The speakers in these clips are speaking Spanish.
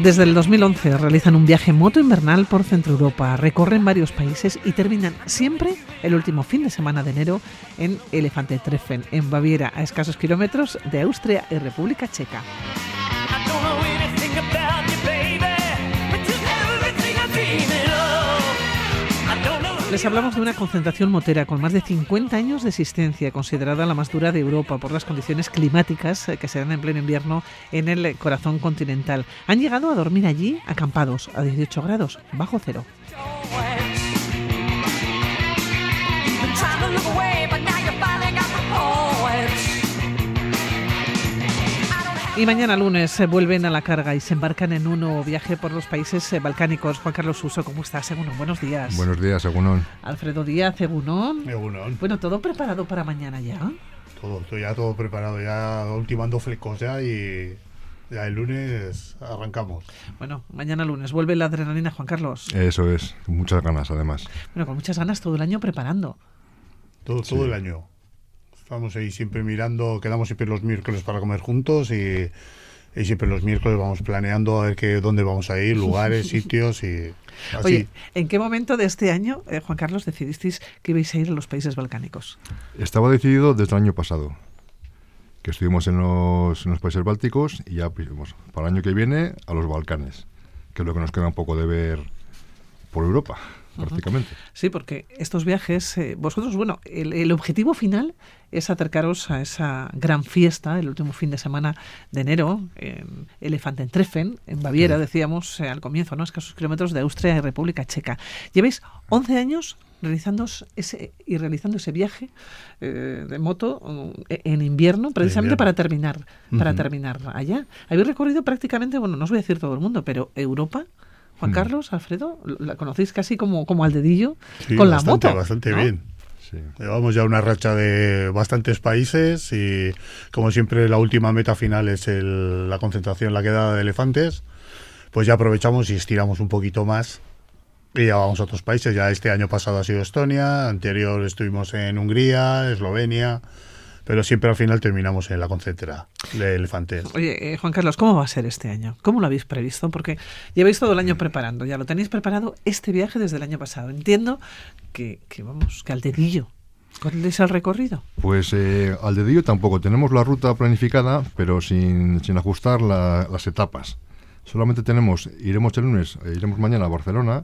Desde el 2011 realizan un viaje moto invernal por Centro Europa, recorren varios países y terminan siempre el último fin de semana de enero en Elefante Treffen, en Baviera, a escasos kilómetros de Austria y República Checa. Les hablamos de una concentración motera con más de 50 años de existencia, considerada la más dura de Europa por las condiciones climáticas eh, que se dan en pleno invierno en el corazón continental. Han llegado a dormir allí acampados a 18 grados, bajo cero. Y mañana lunes se vuelven a la carga y se embarcan en un nuevo viaje por los países eh, balcánicos. Juan Carlos Uso, ¿cómo estás? Egunon, buenos días. Buenos días, Egunon. Alfredo Díaz, Egunon. Egunon. Bueno, ¿todo preparado para mañana ya? Todo, estoy ya todo preparado, ya ultimando flecos ya y ya el lunes arrancamos. Bueno, mañana lunes vuelve la adrenalina, Juan Carlos. Eso es, muchas ganas además. Bueno, con muchas ganas todo el año preparando. Todo, todo el año. Estamos ahí siempre mirando, quedamos siempre los miércoles para comer juntos y, y siempre los miércoles vamos planeando a ver qué, dónde vamos a ir, lugares, sitios y así. Oye, ¿en qué momento de este año, eh, Juan Carlos, decidisteis que ibais a ir a los países balcánicos? Estaba decidido desde el año pasado, que estuvimos en los, en los países bálticos y ya pues, para el año que viene a los Balcanes, que es lo que nos queda un poco de ver por Europa prácticamente. Sí, porque estos viajes, eh, vosotros, bueno, el, el, objetivo final es acercaros a esa gran fiesta, el último fin de semana de enero, en Elefantentreffen, en Baviera, sí. decíamos eh, al comienzo, ¿no? escasos kilómetros de Austria y República Checa. Lleváis 11 años realizando ese y realizando ese viaje eh, de moto eh, en invierno precisamente para terminar uh -huh. para terminar allá habéis recorrido prácticamente bueno no os voy a decir todo el mundo pero Europa Juan mm. Carlos, Alfredo, la conocéis casi como, como al dedillo sí, con bastante, la moto. Bastante ¿no? bien. Sí. Llevamos ya una racha de bastantes países y como siempre la última meta final es el, la concentración, la quedada de elefantes, pues ya aprovechamos y estiramos un poquito más y ya vamos a otros países. Ya este año pasado ha sido Estonia, anterior estuvimos en Hungría, Eslovenia, pero siempre al final terminamos en la concentra de elefantes. Oye, eh, Juan Carlos, ¿cómo va a ser este año? ¿Cómo lo habéis previsto? Porque lleváis todo el año preparando, ya lo tenéis preparado este viaje desde el año pasado. Entiendo que, que vamos, que al dedillo. ¿Cuál es el recorrido? Pues eh, al dedillo tampoco. Tenemos la ruta planificada, pero sin, sin ajustar la, las etapas. Solamente tenemos, iremos el lunes, eh, iremos mañana a Barcelona,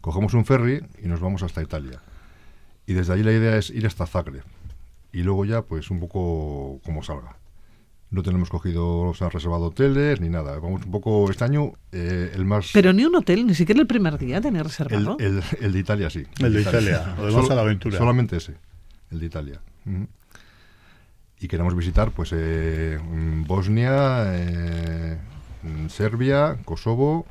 cogemos un ferry y nos vamos hasta Italia. Y desde allí la idea es ir hasta Zagreb y luego ya pues un poco como salga. No tenemos cogido, o sea, reservado hoteles ni nada. Vamos un poco este año eh, el más... Pero ni un hotel, ni siquiera el primer día tener reservado. El, el, el, de Italia sí. El de Italia, además Sol, a la aventura. Solamente ese, el de Italia. Uh -huh. Y queremos visitar pues eh, Bosnia, eh, Serbia, Kosovo,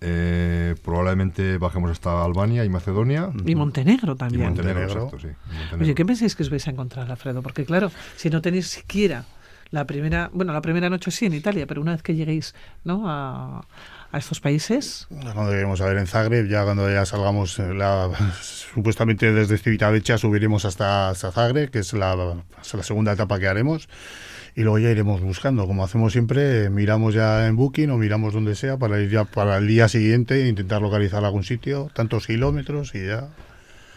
eh, probablemente bajemos hasta Albania y Macedonia. Y Montenegro también. Y Montenegro, exacto, sí. Montenegro. Oye, ¿qué pensáis que os vais a encontrar, Alfredo? Porque claro, si no tenéis siquiera la primera, bueno, la primera noche sí en Italia, pero una vez que lleguéis, ¿no? A, a estos países. Cuando lleguemos a ver en Zagreb, ya cuando ya salgamos, la, supuestamente desde Civitavecchia subiremos hasta, hasta Zagreb, que es la, la segunda etapa que haremos y luego ya iremos buscando, como hacemos siempre, miramos ya en Booking o miramos donde sea para ir ya para el día siguiente e intentar localizar algún sitio, tantos kilómetros y ya.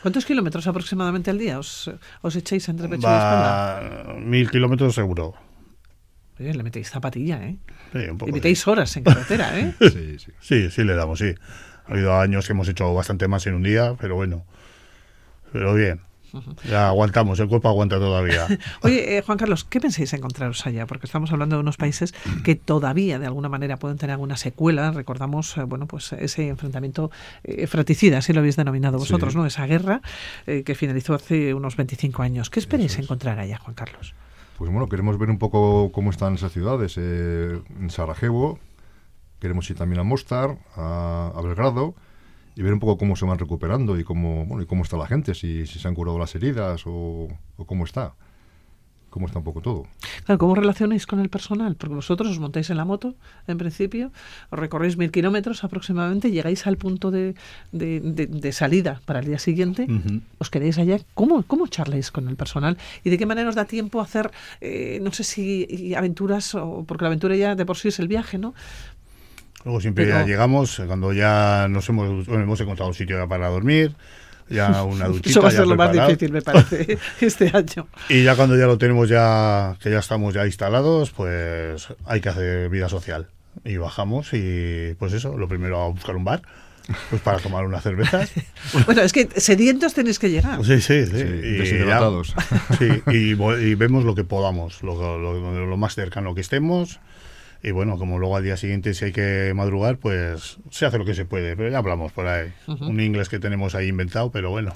¿Cuántos kilómetros aproximadamente al día os, os echáis entre pecho Va, y espalda? Mil kilómetros seguro. Le metéis zapatilla, ¿eh? Sí, un poco y metéis horas en carretera, ¿eh? sí, sí. sí, sí, le damos, sí. Ha habido años que hemos hecho bastante más en un día, pero bueno. Pero bien. Ya aguantamos, el cuerpo aguanta todavía. Oye, eh, Juan Carlos, ¿qué pensáis encontraros allá? Porque estamos hablando de unos países que todavía, de alguna manera, pueden tener alguna secuela. Recordamos, eh, bueno, pues ese enfrentamiento eh, fratricida, así lo habéis denominado vosotros, sí. ¿no? Esa guerra eh, que finalizó hace unos 25 años. ¿Qué esperáis encontrar allá, Juan Carlos? Pues bueno, queremos ver un poco cómo están esas ciudades. en Sarajevo, queremos ir también a Mostar, a, Belgrado y ver un poco cómo se van recuperando y cómo bueno y cómo está la gente, si, si se han curado las heridas o, cómo está. Cómo está un poco todo. Claro, ¿cómo relacionáis con el personal? Porque vosotros os montáis en la moto, en principio, os recorréis mil kilómetros aproximadamente, llegáis al punto de, de, de, de, salida para el día siguiente, uh -huh. os quedáis allá. ¿Cómo, ¿Cómo charláis con el personal? ¿Y de qué manera os da tiempo a hacer, eh, no sé si aventuras, o porque la aventura ya de por sí es el viaje, ¿no? Luego siempre Pero- ya llegamos, cuando ya nos hemos, bueno, hemos encontrado un sitio para dormir, ya una duchita. Eso va a ya ser lo más preparado. difícil, me parece, este año. Y ya cuando ya lo tenemos ya, que ya estamos ya instalados, pues hay que hacer vida social. Y bajamos y pues eso, lo primero a buscar un bar, pues para tomar unas cervezas. Bueno, es que sedientos tenéis que llegar. Sí, sí, sí. Sí, y, deshidratados. ya- sí, y, y vemos lo que podamos, lo, lo- lo más cercano que estemos. Y bueno, como luego al día siguiente si hay que madrugar, pues se hace lo que se puede, pero ya hablamos por ahí. Un inglés que tenemos ahí inventado, pero bueno.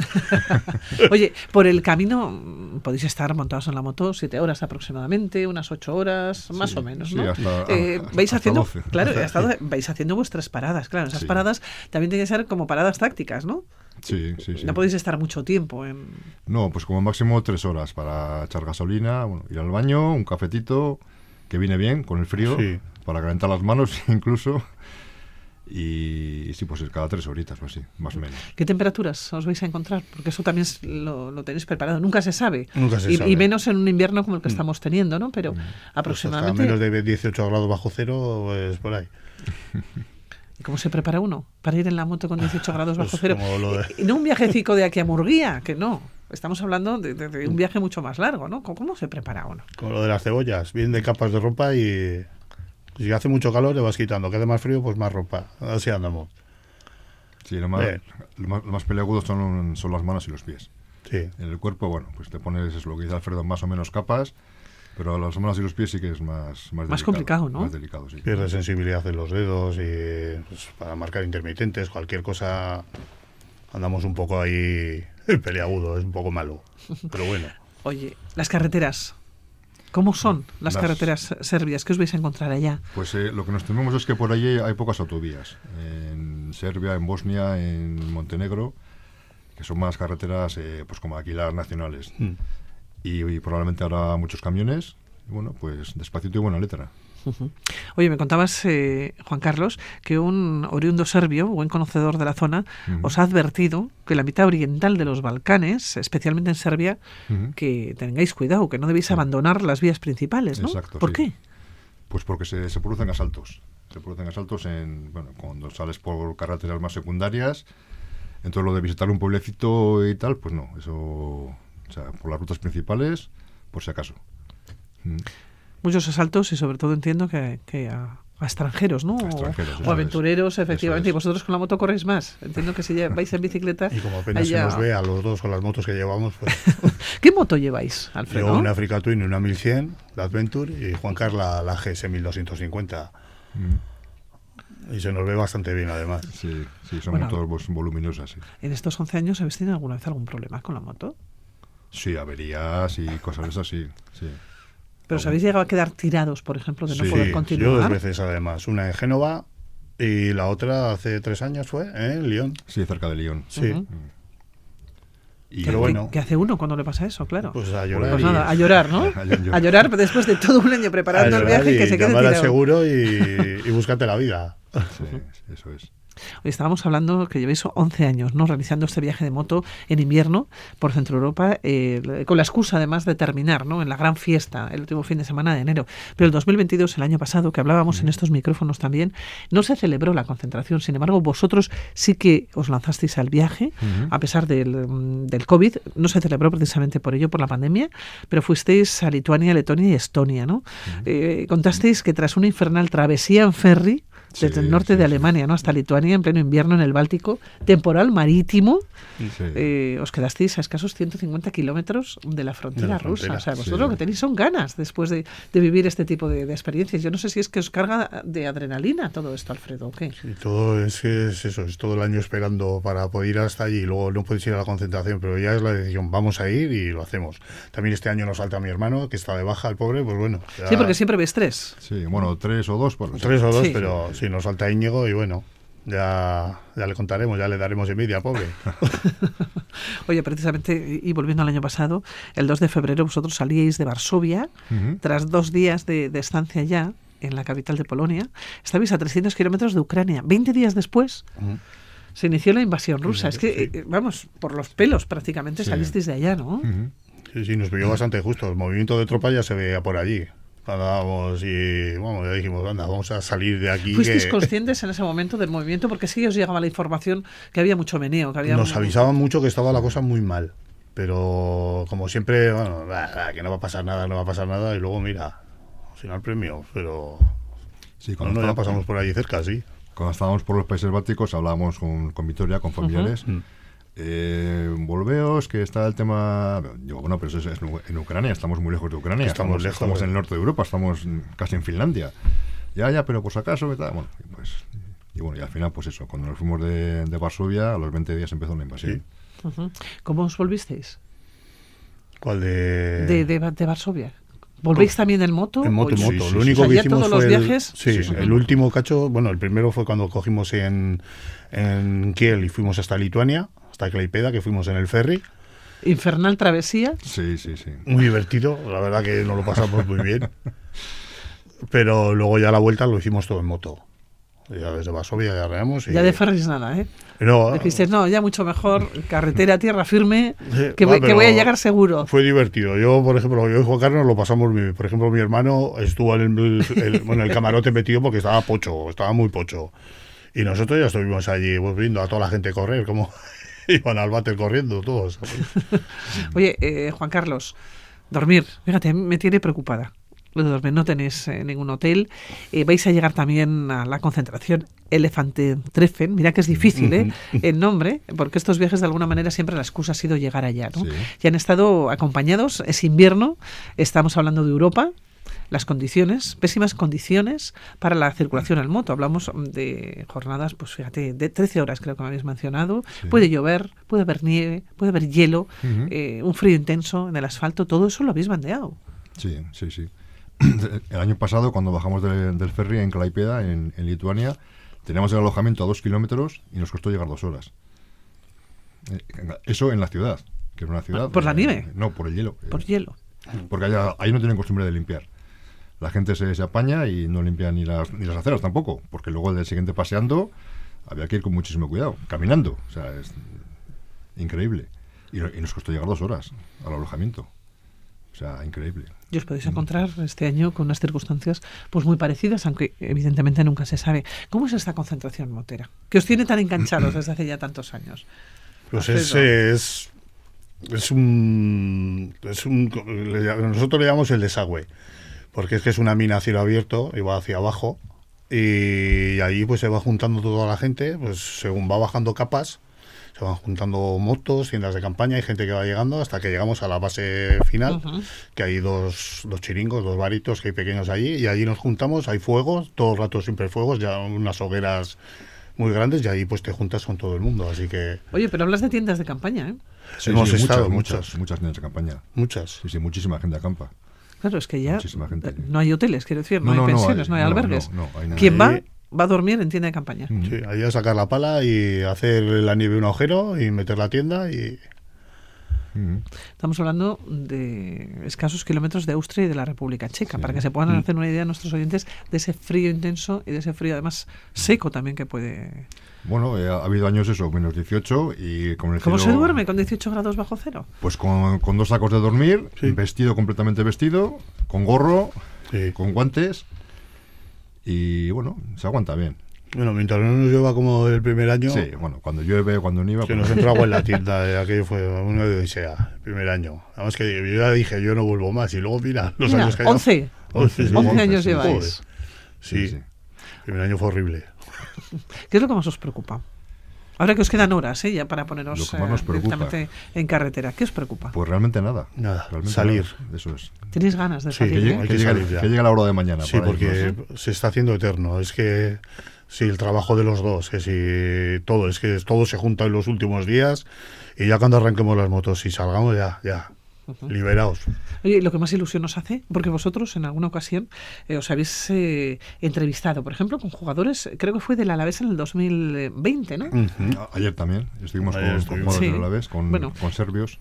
Oye, por el camino podéis estar montados en la moto siete horas aproximadamente, unas ocho horas, más Sí, o menos, sí, ¿no? hasta- Eh, hasta- vais hasta haciendo, 12. claro, hasta vais haciendo vuestras paradas, claro. Esas Sí. paradas también tienen que ser como paradas tácticas, ¿no? Sí, sí, sí. No podéis estar mucho tiempo en. No, pues como máximo tres horas para echar gasolina, bueno, ir al baño, un cafetito, que viene bien con el frío, Sí. para calentar las manos incluso. Y sí, pues cada tres horitas, pues sí, más o menos. ¿Qué temperaturas os vais a encontrar? Porque eso también es- lo, lo tenéis preparado. Nunca se sabe. Nunca se y, sabe. y menos en un invierno como el que Mm. estamos teniendo, ¿no? Pero Pues hasta aproximadamente. menos de 18 grados bajo cero, pues por ahí. ¿Y ¿Cómo se prepara uno para ir en la moto con 18 grados bajo Pues cero? de- Y no un viajecico de aquí a Murguía, que no. Estamos hablando de, de- de un viaje mucho más largo, ¿no? ¿Cómo, cómo se prepara uno? Con lo de las cebollas, bien de capas de ropa y si hace mucho calor le vas quitando, que hace más frío, pues más ropa. Así andamos. Sí, lo más, lo más, lo más peleagudo son, son las manos y los pies. Sí. En el cuerpo, bueno, pues te pones, es lo que dice Alfredo, más o menos capas, pero las manos y los pies sí que es más Más, Más complicado, ¿no? Más delicado, sí. Pierde sensibilidad en los dedos y pues, para marcar intermitentes, cualquier cosa andamos un poco ahí peleagudo, es un poco malo. Pero bueno. Oye, las carreteras. ¿Cómo son las, Las- carreteras serbias? ¿Qué os vais a encontrar allá? Pues eh, lo que nos tememos es que por allí hay pocas autovías. En Serbia, en Bosnia, en Montenegro, que son más carreteras eh, pues como aquí las nacionales. Mm. Y, y probablemente habrá muchos camiones. Y bueno, pues despacito y buena letra. Oye, me contabas, eh, Juan Carlos, que un oriundo serbio, buen conocedor de la zona, os ha advertido que la mitad oriental de los Balcanes, especialmente en Serbia, que tengáis cuidado, que no debéis abandonar las vías principales, ¿no? Exacto, ¿Por sí. qué? Pues porque se, se producen asaltos. Se producen asaltos en, bueno, cuando sales por carreteras más secundarias. Entonces lo de visitar un pueblecito y tal, pues no. Eso, o sea, por las rutas principales, por si acaso. Muchos asaltos y sobre todo entiendo que, que a, a extranjeros, ¿no? A extranjeros, o es. aventureros, efectivamente. Es. Y vosotros con la moto corréis más. Entiendo que si vais en bicicleta... Y como apenas allá- se nos ve a los dos con las motos que llevamos, pues ¿Qué moto lleváis, Alfredo? yo una Africa Twin y una 1100, la Adventure, y Juan Carlos la, la GS 1250. Mm. Y se nos ve bastante bien además. Sí, sí, son Bueno. motos pues, voluminosas. Sí. En estos 11 años, ¿habéis tenido alguna vez algún problema con la moto? sí, averías y cosas de esas, sí. sí. ¿Pero os habéis llegado a quedar tirados, por ejemplo, de no Sí, poder yo dos continuar? veces además, una en Génova y la otra hace tres años fue ¿eh? en Lyon. Sí, cerca de Lyon. Sí. Y, Pero bueno. ¿Qué hace uno cuando le pasa eso? Claro. Pues a llorar. Pues y- nada, a llorar, ¿no? A llorar. A llorar después de todo un año preparando el viaje y que se quede llamar al tirado. seguro y, y búscate la vida. Sí, eso es. Hoy estábamos hablando que llevéis 11 años ¿no? realizando este viaje de moto en invierno por Centro Europa, eh, con la excusa además de terminar ¿no? en la gran fiesta el último fin de semana de enero. Pero el 2022, el año pasado, que hablábamos en estos micrófonos también, no se celebró la concentración. Sin embargo, vosotros sí que os lanzasteis al viaje, a pesar del, mm, del COVID. No se celebró precisamente por ello, por la pandemia, pero fuisteis a Lituania, Letonia y Estonia. ¿no? Eh, contasteis que tras una infernal travesía en ferry, Sí, desde el norte sí, de sí. Alemania ¿no? hasta Lituania en pleno invierno en el Báltico, temporal marítimo, Sí. eh, os quedasteis a escasos 150 kilómetros de la frontera De la rusa. frontera, O sea, sí. vosotros lo que tenéis son ganas después de, de vivir este tipo de, de experiencias. Yo no sé si es que os carga de adrenalina todo esto, Alfredo, ¿o qué? Todo es es eso, es todo el año esperando para poder ir hasta allí y luego no puedes ir a la concentración, pero ya es la decisión, vamos a ir y lo hacemos. También este año nos falta mi hermano, que está de baja, el pobre, pues bueno. ya- Sí, porque siempre ves tres. Sí, bueno, tres o dos. Bueno, Tres o dos, Sí. pero sí, nos falta Íñigo y bueno, ya, ya le contaremos, ya le daremos envidia, pobre. Oye, precisamente, y volviendo al año pasado, el 2 de febrero vosotros salíais de Varsovia, tras dos días de, de estancia ya en la capital de Polonia, estabais a 300 kilómetros de Ucrania. 20 días después se inició la invasión rusa. Es que, Sí. eh, vamos, por los pelos prácticamente Sí. salisteis de allá, ¿no? Sí, sí, nos pilló bastante justo. El movimiento de tropa ya se veía por allí. Andábamos y, bueno, ya dijimos, anda, vamos a salir de aquí. ¿Fuisteis que- conscientes en ese momento del movimiento? Porque sí os llegaba la información que había mucho meneo, que había... Nos avisaban mucho que estaba la cosa muy mal. Pero como siempre, bueno, que no va a pasar nada, no va a pasar nada. Y luego, mira, al final premio. Pero Sí, cuando, no, ya estábamos, pasamos por ahí cerca, sí. cuando estábamos por los Países Bálticos hablábamos con, con Vitoria, con familiares. Mm. Eh, volveos, que está el tema. Digo, bueno, pero eso es en Ucrania, estamos muy lejos de Ucrania. Estamos lejos, Estamos en el norte de Europa, estamos casi en Finlandia. Ya, ya, pero por si acaso, y tal. Bueno, y pues. Y bueno, y al final, pues eso, cuando nos fuimos de, de Varsovia, a los 20 días empezó la invasión. Ujú. ¿Cómo os volvisteis? ¿Cuál de...? De, de, de Varsovia. ¿Volvéis también en moto? En moto, ¿O- en Sí, moto. sí, Lo sí. único O sea, que hicimos todos fue los el- viajes- sí, Sí, sí. el último cacho, bueno, el primero fue cuando cogimos en, en Kiel y fuimos hasta Lituania, hasta Klaipeda, que fuimos en el ferry. Infernal travesía. Sí, sí, sí. Muy divertido, la verdad que nos lo pasamos muy bien. Pero luego ya la vuelta lo hicimos todo en moto. Ya desde Varsovia ya arreamos. y- Ya de ferries nada, ¿eh? No, Dijisteis, no, ya mucho mejor, carretera, tierra firme, que, va, voy, que voy a llegar seguro. Fue divertido. Yo, por ejemplo, yo y Juan Carlos lo pasamos muy bien. Por ejemplo, mi hermano estuvo en el, el- bueno, el camarote metido porque estaba pocho, estaba muy pocho. Y nosotros ya estuvimos allí pues, viendo a toda la gente correr, como iban al váter corriendo todos. Oye, eh, Juan Carlos, dormir, fíjate, me tiene preocupada. No tenéis eh, ningún hotel. Eh, vais a llegar también a la concentración Elefante Treffen. Mira que es difícil, ¿eh? El nombre, porque estos viajes de alguna manera siempre la excusa ha sido llegar allá, ¿no? Sí. Y han estado acompañados, es invierno, estamos hablando de Europa. Las condiciones, pésimas condiciones para la circulación en moto. Hablamos de jornadas, pues fíjate, de 13 horas creo que me habéis mencionado. Sí. Puede llover, puede haber nieve, puede haber hielo, eh, un frío intenso en el asfalto, todo eso lo habéis bandeado. Sí, sí, sí. El año pasado, cuando bajamos de- del ferry en Klaipeda, en, en Lituania, teníamos el alojamiento a dos kilómetros y nos costó llegar dos horas. Eh, Eso en la ciudad, que era una ciudad... ¿Por la nieve? No, por el hielo. Por Eh, hielo. Porque allá- ahí no tienen costumbre de limpiar. La gente se, se apaña y no limpia ni las, ni las aceras tampoco, porque luego el del siguiente paseando había que ir con muchísimo cuidado, caminando. O sea, es increíble. Y, y nos costó llegar dos horas al alojamiento. O sea, increíble. Y os podéis encontrar este año con unas circunstancias pues muy parecidas, aunque evidentemente nunca se sabe. ¿Cómo es esta concentración motera? Que os tiene tan enganchados desde hace ya tantos años. Pues ese es, es un, es un... le- Nosotros le llamamos el desagüe, porque es que es una mina a cielo abierto y va hacia abajo. Y allí pues se va juntando toda la gente, pues según va bajando capas, se van juntando motos, tiendas de campaña y gente que va llegando hasta que llegamos a la base final, Ujú. que hay dos, dos chiringos, dos varitos que hay pequeños allí, y allí nos juntamos, hay fuegos, todo el rato siempre hay fuegos, ya unas hogueras muy grandes, y ahí pues te juntas con todo el mundo, así que Oye, pero hablas de tiendas de campaña, ¿eh? Hemos estado muchas, muchas. muchas tiendas de campaña. muchas. Sí, sí, muchísima gente acampa. Claro, es que ya Muchísima gente. eh, no hay hoteles, quiero decir, no, No, hay pensiones, no hay- no, albergues. no, no hay nada. ¿Quién va? Ahí- Va a dormir en tienda de campaña. Mm. Sí, ahí a sacar la pala y hacer la nieve un agujero y meter la tienda y Mm. Estamos hablando de escasos kilómetros de Austria y de la República Checa, Sí. para que se puedan Mm. hacer una idea nuestros oyentes de ese frío intenso y de ese frío además seco también que puede... Bueno, eh, ha habido años eso, menos 18 y con el ¿Cómo cielo- se duerme con 18 grados bajo cero? Pues con, con dos sacos de dormir, Sí. vestido completamente vestido, con gorro, Sí. con guantes y bueno, se aguanta bien. bueno, mientras no nos lleva como el primer año, Sí, bueno, cuando llueve, cuando nieva... que pues- nos entró agua en la tienda, eh, aquello fue una odisea, el primer año. Además que yo ya dije, yo no vuelvo más y luego mira los Mira, años que hay. 11, 11, sí, 11 once, años sí, lleváis. Sí, sí. el primer año fue horrible. ¿Qué es lo que más os preocupa? Ahora que os quedan horas ¿eh? ya para poneros Lo que más nos eh, directamente en carretera, ¿qué os preocupa? Pues realmente nada. Nada, Realmente salir. nada. Eso es. ¿Tenéis ganas de Sí, salir? Que, eh? que que salir ya. que llegue la hora de mañana. Sí, porque ¿no? se está haciendo eterno. Es que sí, el trabajo de los dos, que si todo, es que todo se junta en los últimos días y ya cuando arranquemos las motos y salgamos ya, ya, liberados. Oye, lo que más ilusión nos hace, porque vosotros en alguna ocasión eh, os habéis eh, entrevistado, por ejemplo, con jugadores, creo que fue del Alavés en el 2020, ¿no? Ayer también estuvimos Ayer con, estuvimos. con jugadores Sí. de la vez, con, Bueno. con serbios.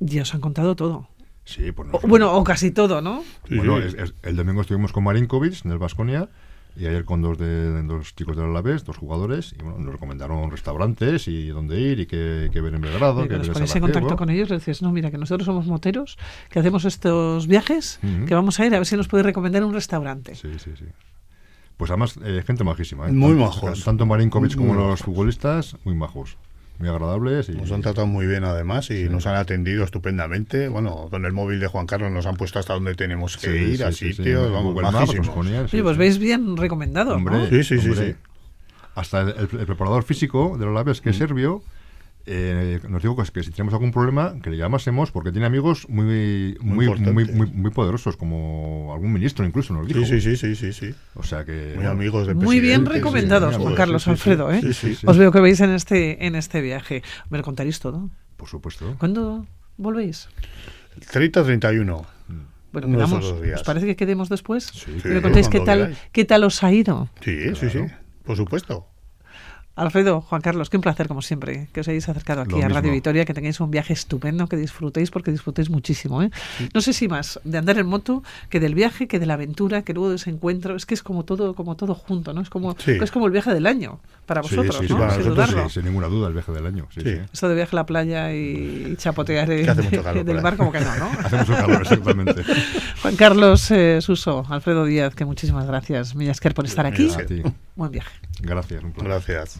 Ya os han contado todo. Sí, pues O- bueno, o casi todo, ¿no? Sí, Bueno, sí. es- es- el domingo estuvimos con Marinkovic del Vasconia y ayer con dos de dos chicos del Alavés, dos jugadores, y bueno, nos recomendaron restaurantes y dónde ir y qué, qué ver en Belgrado. Y qué que nos ponéis en contacto con ellos, le decís, no, mira, que nosotros somos moteros, que hacemos estos viajes, Ujú. que vamos a ir a ver si nos puede recomendar un restaurante. Sí, sí, sí. Pues además, eh, gente majísima. ¿eh? Muy Tanto- majos. Tanto Marinkovic como Muy los majos. futbolistas, muy majos. Muy agradables. Y, Nos han tratado muy bien además y nos han atendido estupendamente. Bueno, con el móvil de Juan Carlos nos han puesto hasta donde tenemos que Sí, ir, sí, a sí, sí. sitios, vamos, majísimos. ponían, sí, Oye, pues sí. veis bien recomendado. Hombre, Sí, sí, sí, hombre. sí. Hasta el, preparador físico de los Mm. que es serbio, eh, nos dijo que, si tenemos algún problema, que le llamásemos, porque tiene amigos muy Muy muy, muy, importantes. muy, muy poderosos, como algún ministro incluso nos dijo. Sí, sí, sí, sí, sí, sí. O sea que... Muy bueno, amigos de Muy bien recomendados, sí, Juan sí, Carlos sí. Alfredo, ¿eh? Sí, sí, sí. Os veo que veis en este, en este viaje. Me lo contaréis todo. Por supuesto. ¿Cuándo volvéis? 30-31. Bueno, Uno de quedamos. ¿Os parece que quedemos después? Sí, me contéis qué tal, qué tal os ha ido. Sí, sí, sí. Por supuesto. Alfredo, Juan Carlos, qué un placer como siempre que os hayáis acercado aquí Lo a Radio. Vitoria, que tengáis un viaje estupendo, que disfrutéis porque disfrutéis muchísimo. ¿eh? No sé si más de andar en moto que del viaje, que de la aventura, que luego de ese encuentro. Es que es como todo, como todo junto, ¿no? Es como, Sí. es como el viaje del año para vosotros, sí, sí, ¿no? para Sin nosotros dudarlo. Sí, sin ninguna duda, el viaje del año. Sí, Sí. sí. Esto de viaje a la playa y chapotear Que hace en- mucho calor del mar, como que no, ¿no? Hacemos un calor, exactamente. Juan Carlos eh, Suso, Alfredo Díaz, que muchísimas gracias, Millasker, por estar aquí. A ti. Buen viaje. Gracias, un placer. Gracias.